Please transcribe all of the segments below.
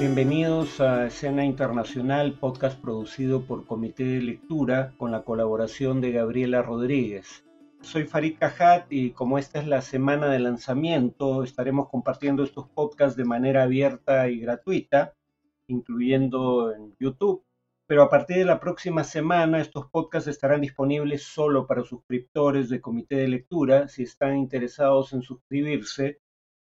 Bienvenidos a Escena Internacional, podcast producido por Comité de Lectura con la colaboración de Gabriela Rodríguez. Soy Farid Cajat y como esta es la semana de lanzamiento, estaremos compartiendo estos podcasts de manera abierta y gratuita, incluyendo en YouTube. Pero a partir de la próxima semana estos podcasts estarán disponibles solo para suscriptores de Comité de Lectura. Si están interesados en suscribirse,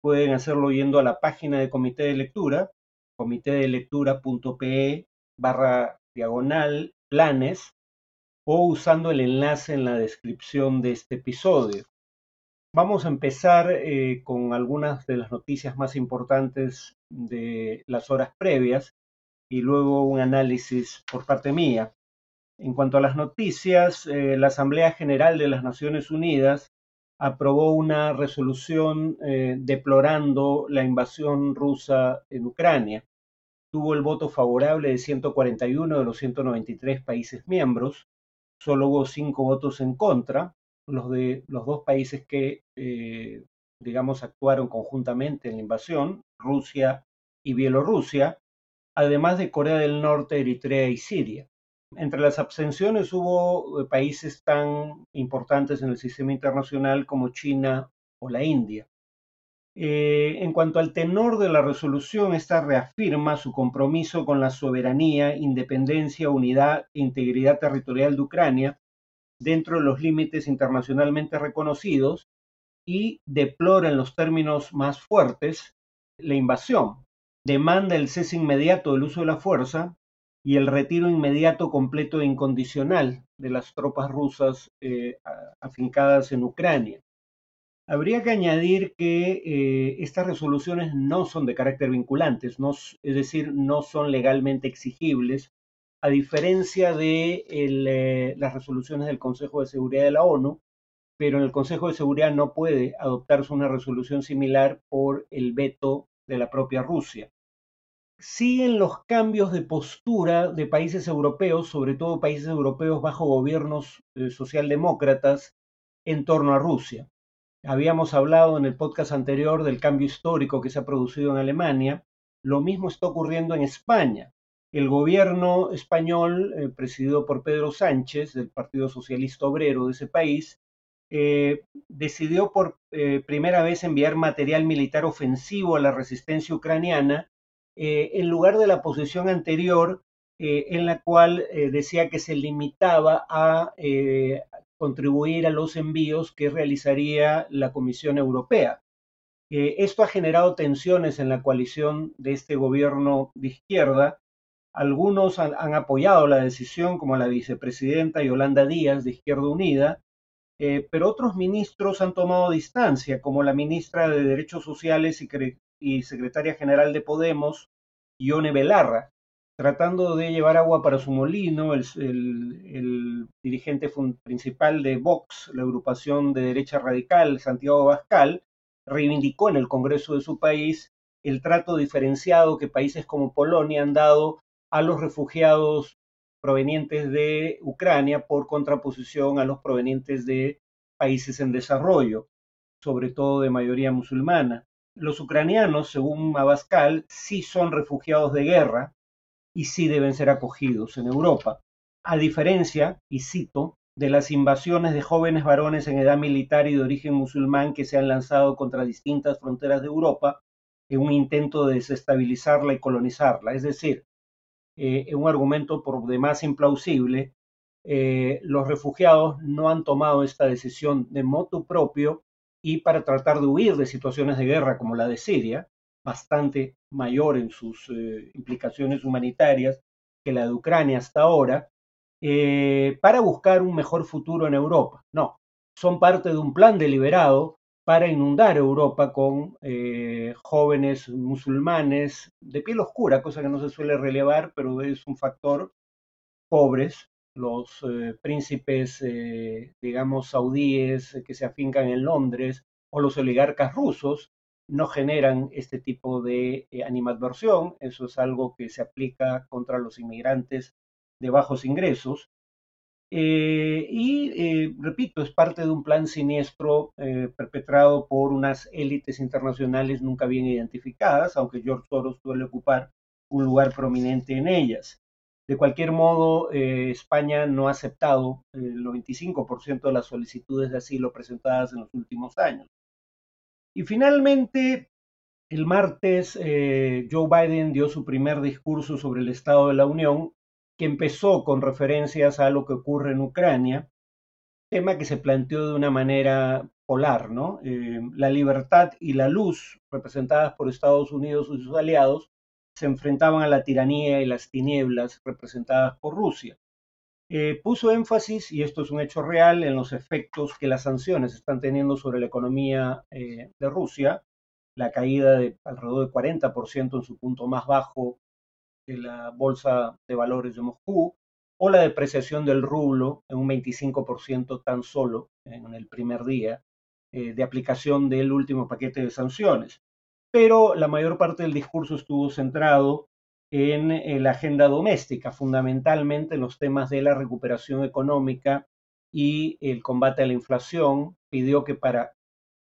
pueden hacerlo yendo a la página de Comité de Lectura, comitedelectura.pe barra diagonal planes o usando el enlace en la descripción de este episodio. Vamos a empezar eh, con algunas de las noticias más importantes de las horas previas y luego un análisis por parte mía. En cuanto a las noticias, eh, la Asamblea General de las Naciones Unidas aprobó una resolución eh, deplorando la invasión rusa en Ucrania. Tuvo el voto favorable de 141 de los 193 países miembros. Solo hubo cinco votos en contra. Los de los dos países que, eh, digamos, actuaron conjuntamente en la invasión, Rusia y Bielorrusia, además de Corea del Norte, Eritrea y Siria. Entre las abstenciones hubo eh, países tan importantes en el sistema internacional como China o la India. Eh, en cuanto al tenor de la resolución, esta reafirma su compromiso con la soberanía, independencia, unidad e integridad territorial de Ucrania dentro de los límites internacionalmente reconocidos y deplora en los términos más fuertes la invasión. Demanda el cese inmediato del uso de la fuerza y el retiro inmediato, completo e incondicional de las tropas rusas eh, afincadas en Ucrania. Habría que añadir que eh, estas resoluciones no son de carácter vinculantes, es decir, no son legalmente exigibles, a diferencia de eh, las resoluciones del Consejo de Seguridad de la ONU, pero en el Consejo de Seguridad no puede adoptarse una resolución similar por el veto de la propia Rusia siguen los cambios de postura de países europeos, sobre todo países europeos bajo gobiernos eh, socialdemócratas, en torno a Rusia. Habíamos hablado en el podcast anterior del cambio histórico que se ha producido en Alemania. Lo mismo está ocurriendo en España. El gobierno español, eh, presidido por Pedro Sánchez, del Partido Socialista Obrero de ese país, eh, decidió por primera vez enviar material militar ofensivo a la resistencia ucraniana eh, en lugar de la posición anterior eh, en la cual eh, decía que se limitaba a contribuir a los envíos que realizaría la Comisión Europea. esto ha generado tensiones en la coalición de este gobierno de izquierda. Algunos han, apoyado la decisión, como la vicepresidenta Yolanda Díaz de Izquierda Unida, pero otros ministros han tomado distancia, como la ministra de Derechos Sociales y, y secretaria general de Podemos, Ione Belarra, tratando de llevar agua para su molino, el, dirigente principal de Vox, la agrupación de derecha radical, Santiago Bascal, reivindicó en el Congreso de su país el trato diferenciado que países como Polonia han dado a los refugiados provenientes de Ucrania por contraposición a los provenientes de países en desarrollo, sobre todo de mayoría musulmana. Los ucranianos, según Abascal, sí son refugiados de guerra y sí deben ser acogidos en Europa, a diferencia, y cito, de las invasiones de jóvenes varones en edad militar y de origen musulmán que se han lanzado contra distintas fronteras de Europa en un intento de desestabilizarla y colonizarla. Es decir, eh, un argumento por demás implausible, eh, los refugiados no han tomado esta decisión de motu propio y para tratar de huir de situaciones de guerra como la de Siria, bastante mayor en sus eh, implicaciones humanitarias que la de Ucrania hasta ahora, eh, para buscar un mejor futuro en Europa. No, son parte de un plan deliberado para inundar Europa con eh, jóvenes musulmanes de piel oscura, cosa que no se suele relevar, pero es un factor, pobres, los eh, príncipes, digamos, saudíes que se afincan en Londres o los oligarcas rusos no generan este tipo de eh, animadversión. Eso es algo que se aplica contra los inmigrantes de bajos ingresos. y repito, es parte de un plan siniestro perpetrado por unas élites internacionales nunca bien identificadas, aunque George Soros suele ocupar un lugar prominente en ellas. De cualquier modo, eh, España no ha aceptado el 95% de las solicitudes de asilo presentadas en los últimos años. Y finalmente, el martes, eh, Joe Biden dio su primer discurso sobre el Estado de la Unión, que empezó con referencias a lo que ocurre en Ucrania, tema que se planteó de una manera polar, ¿no? Eh, la libertad y la luz, representadas por Estados Unidos y sus aliados, se enfrentaban a la tiranía y las tinieblas, representadas por Rusia. Eh, puso énfasis, y esto es un hecho real, en los efectos que las sanciones están teniendo sobre la economía de Rusia, la caída de alrededor del 40% en su punto más bajo de la Bolsa de Valores de Moscú, o la depreciación del rublo en un 25% tan solo en el primer día eh, de aplicación del último paquete de sanciones. Pero la mayor parte del discurso estuvo centrado en, en la agenda doméstica, fundamentalmente en los temas de la recuperación económica y el combate a la inflación. Pidió que para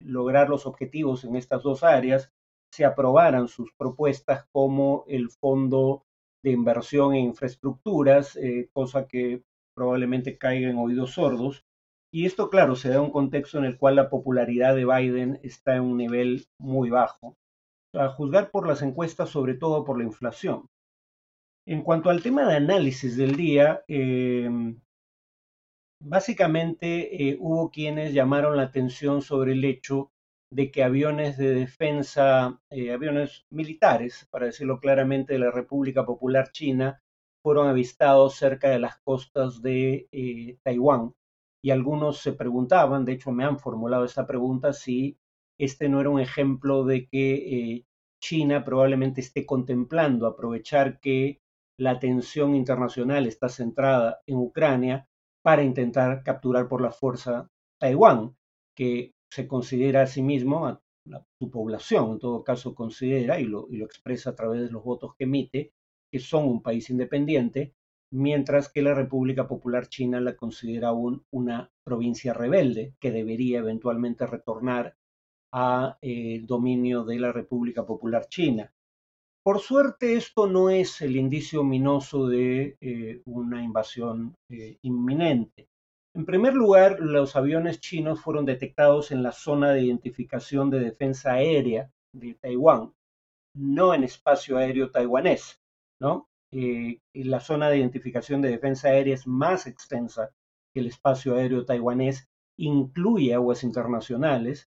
lograr los objetivos en estas dos áreas, se aprobaran sus propuestas como el Fondo de Inversión en Infraestructuras, eh, cosa que probablemente caiga en oídos sordos. Y esto, claro, se da en un contexto en el cual la popularidad de Biden está en un nivel muy bajo, a juzgar por las encuestas, sobre todo por la inflación. En cuanto al tema de análisis del día, eh, Básicamente eh, hubo quienes llamaron la atención sobre el hecho de que aviones de defensa, eh, aviones militares, para decirlo claramente, de la República Popular China, fueron avistados cerca de las costas de eh, Taiwán. Y algunos se preguntaban, de hecho me han formulado esta pregunta, si este no era un ejemplo de que China probablemente esté contemplando aprovechar que la atención internacional está centrada en Ucrania para intentar capturar por la fuerza Taiwán, que se considera a sí mismo, su población en todo caso considera y lo, y lo expresa a través de los votos que emite, que son un país independiente, mientras que la República Popular China la considera aún una provincia rebelde que debería eventualmente retornar al eh, dominio de la República Popular China. Por suerte, esto no es el indicio ominoso de eh, una invasión eh, inminente. En primer lugar, los aviones chinos fueron detectados en la zona de identificación de defensa aérea de Taiwán, no en espacio aéreo taiwanés. ¿no? Eh, la zona de identificación de defensa aérea es más extensa que el espacio aéreo taiwanés, incluye aguas internacionales,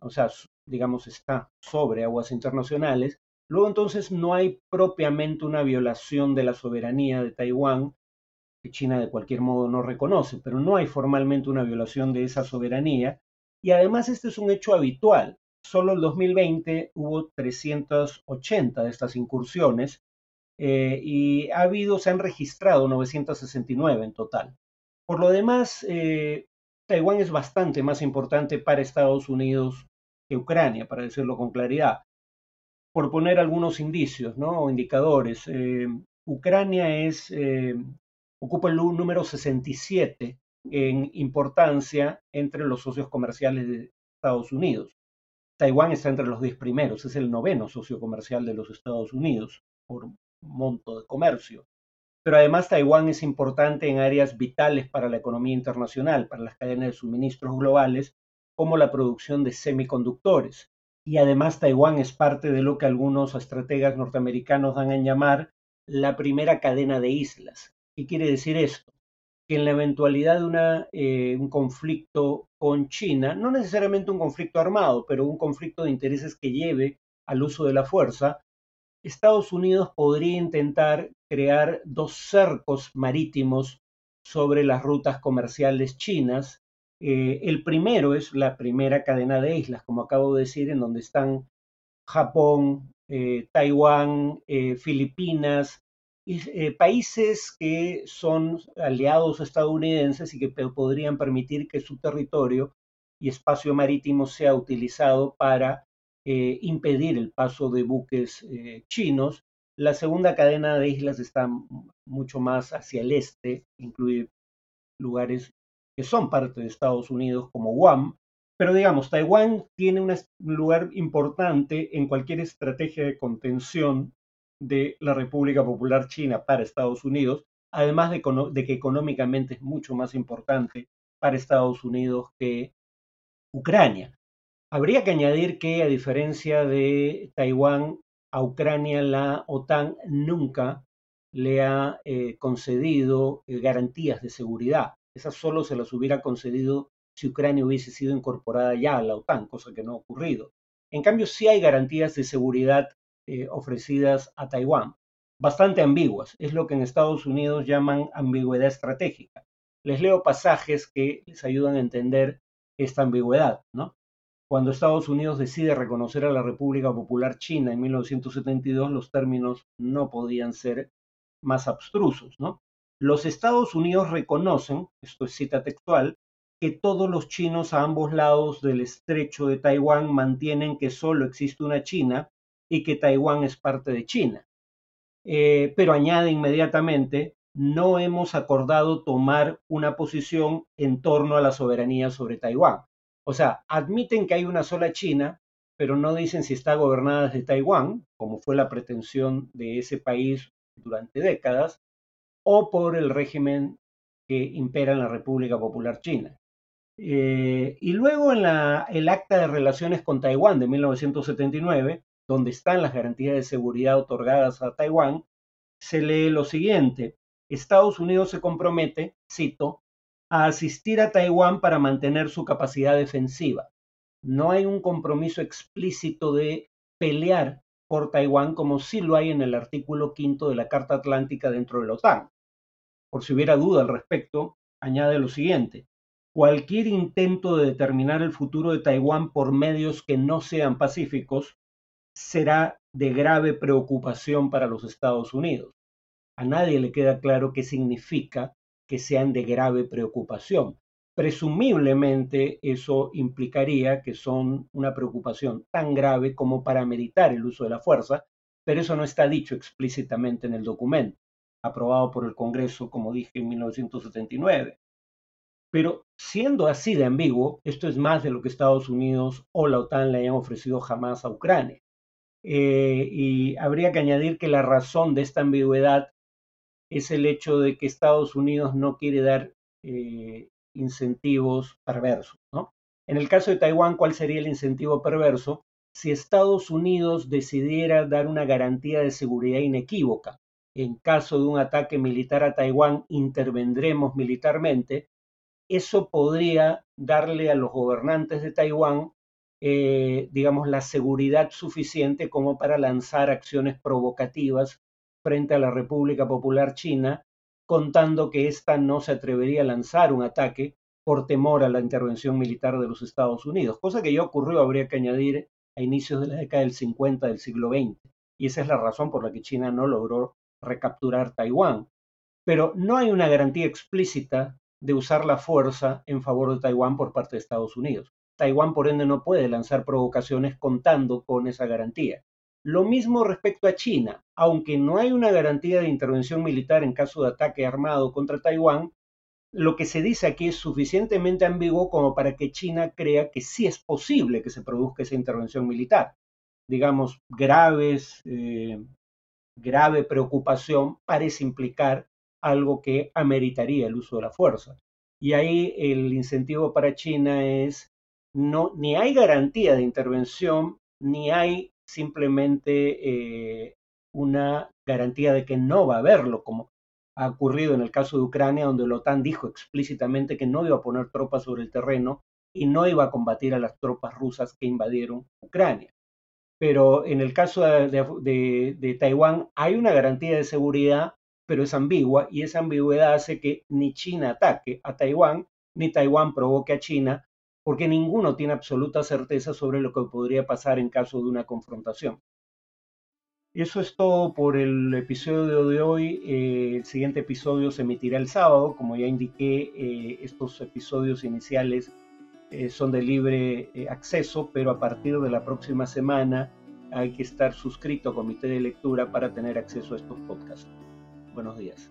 o sea, digamos, está sobre aguas internacionales, Luego entonces no hay propiamente una violación de la soberanía de Taiwán, que China de cualquier modo no reconoce, pero no hay formalmente una violación de esa soberanía. Y además este es un hecho habitual. Solo en 2020 hubo 380 de estas incursiones eh, y ha habido, se han registrado 969 en total. Por lo demás, eh, Taiwán es bastante más importante para Estados Unidos que Ucrania, para decirlo con claridad por poner algunos indicios ¿no? o indicadores, eh, Ucrania eh, ocupa el número 67 en importancia entre los socios comerciales de Estados Unidos. Taiwán está entre los 10 primeros, es el noveno socio comercial de los Estados Unidos por monto de comercio. Pero además Taiwán es importante en áreas vitales para la economía internacional, para las cadenas de suministros globales, como la producción de semiconductores, y además Taiwán es parte de lo que algunos estrategas norteamericanos dan en llamar la primera cadena de islas. ¿Qué quiere decir esto? Que en la eventualidad de eh, un conflicto con China, no necesariamente un conflicto armado, pero un conflicto de intereses que lleve al uso de la fuerza, Estados Unidos podría intentar crear dos cercos marítimos sobre las rutas comerciales chinas eh, el primero es la primera cadena de islas, como acabo de decir, en donde están Japón, eh, Taiwán, eh, Filipinas, países que son aliados estadounidenses y que podrían permitir que su territorio y espacio marítimo sea utilizado para impedir el paso de buques chinos. La segunda cadena de islas está mucho más hacia el este, incluye lugares que son parte de Estados Unidos como Guam, pero digamos, Taiwán tiene un lugar importante en cualquier estrategia de contención de la República Popular China para Estados Unidos, además de, de, que económicamente es mucho más importante para Estados Unidos que Ucrania. Habría que añadir que, a diferencia de Taiwán, a Ucrania la OTAN nunca le ha eh, concedido eh, garantías de seguridad. Esas solo se las hubiera concedido si Ucrania hubiese sido incorporada ya a la OTAN, cosa que no ha ocurrido. En cambio, sí hay garantías de seguridad eh, ofrecidas a Taiwán, bastante ambiguas. Es lo que en Estados Unidos llaman ambigüedad estratégica. Les leo pasajes que les ayudan a entender esta ambigüedad. ¿no? Cuando Estados Unidos decide reconocer a la República Popular China en 1972, los términos no podían ser más abstrusos. ¿no? Los Estados Unidos reconocen, esto es cita textual, que todos los chinos a ambos lados del estrecho de Taiwán mantienen que solo existe una China y que Taiwán es parte de China. Eh, pero añade inmediatamente, no hemos acordado tomar una posición en torno a la soberanía sobre Taiwán. O sea, admiten que hay una sola China, pero no dicen si está gobernada desde Taiwán, como fue la pretensión de ese país durante décadas, o por el régimen que impera en la República Popular China. Eh, y luego en el Acta de Relaciones con Taiwán de 1979, donde están las garantías de seguridad otorgadas a Taiwán, se lee lo siguiente. Estados Unidos se compromete, cito, a asistir a Taiwán para mantener su capacidad defensiva. No hay un compromiso explícito de pelear por Taiwán como sí lo hay en el artículo quinto de la Carta Atlántica dentro de la OTAN. Por si hubiera duda al respecto, añade lo siguiente. Cualquier intento de determinar el futuro de Taiwán por medios que no sean pacíficos será de grave preocupación para los Estados Unidos. A nadie le queda claro qué significa que sean de grave preocupación. Presumiblemente eso implicaría que son una preocupación tan grave como para meditar el uso de la fuerza, pero eso no está dicho explícitamente en el documento, aprobado por el Congreso, como dije, en 1979. Pero siendo así de ambiguo, esto es más de lo que Estados Unidos o la OTAN le hayan ofrecido jamás a Ucrania. Eh, y habría que añadir que la razón de esta ambigüedad es el hecho de que Estados Unidos no quiere dar eh, incentivos perversos. En el caso de Taiwán, ¿cuál sería el incentivo perverso? Si Estados Unidos decidiera dar una garantía de seguridad inequívoca, en caso de un ataque militar a Taiwán, intervendremos militarmente, eso podría darle a los gobernantes de Taiwán, eh, digamos, la seguridad suficiente como para lanzar acciones provocativas frente a la República Popular China, contando que ésta no se atrevería a lanzar un ataque por temor a la intervención militar de los Estados Unidos, cosa que ya ocurrió, habría que añadir, a inicios de la década del 50 del siglo XX. Y esa es la razón por la que China no logró recapturar Taiwán. Pero no hay una garantía explícita de usar la fuerza en favor de Taiwán por parte de Estados Unidos. Taiwán, por ende, no puede lanzar provocaciones contando con esa garantía. Lo mismo respecto a China. Aunque no hay una garantía de intervención militar en caso de ataque armado contra Taiwán, lo que se dice aquí es suficientemente ambiguo como para que China crea que sí es posible que se produzca esa intervención militar. Digamos, graves, eh, grave preocupación parece implicar algo que ameritaría el uso de la fuerza. Y ahí el incentivo para China es, no, ni hay garantía de intervención, ni hay simplemente eh, una garantía de que no va a haberlo, como ha ocurrido en el caso de Ucrania, donde la OTAN dijo explícitamente que no iba a poner tropas sobre el terreno y no iba a combatir a las tropas rusas que invadieron Ucrania. Pero en el caso de Taiwán hay una garantía de seguridad pero es ambigua y esa ambigüedad hace que ni China ataque a Taiwán, ni Taiwán provoque a China, porque ninguno tiene absoluta certeza sobre lo que podría pasar en caso de una confrontación. Eso es todo por el episodio de hoy. Eh, el siguiente episodio se emitirá el sábado. Como ya indiqué, eh, estos episodios iniciales eh, son de libre acceso, pero a partir de la próxima semana hay que estar suscrito a Comité de Lectura para tener acceso a estos podcasts. Buenos días.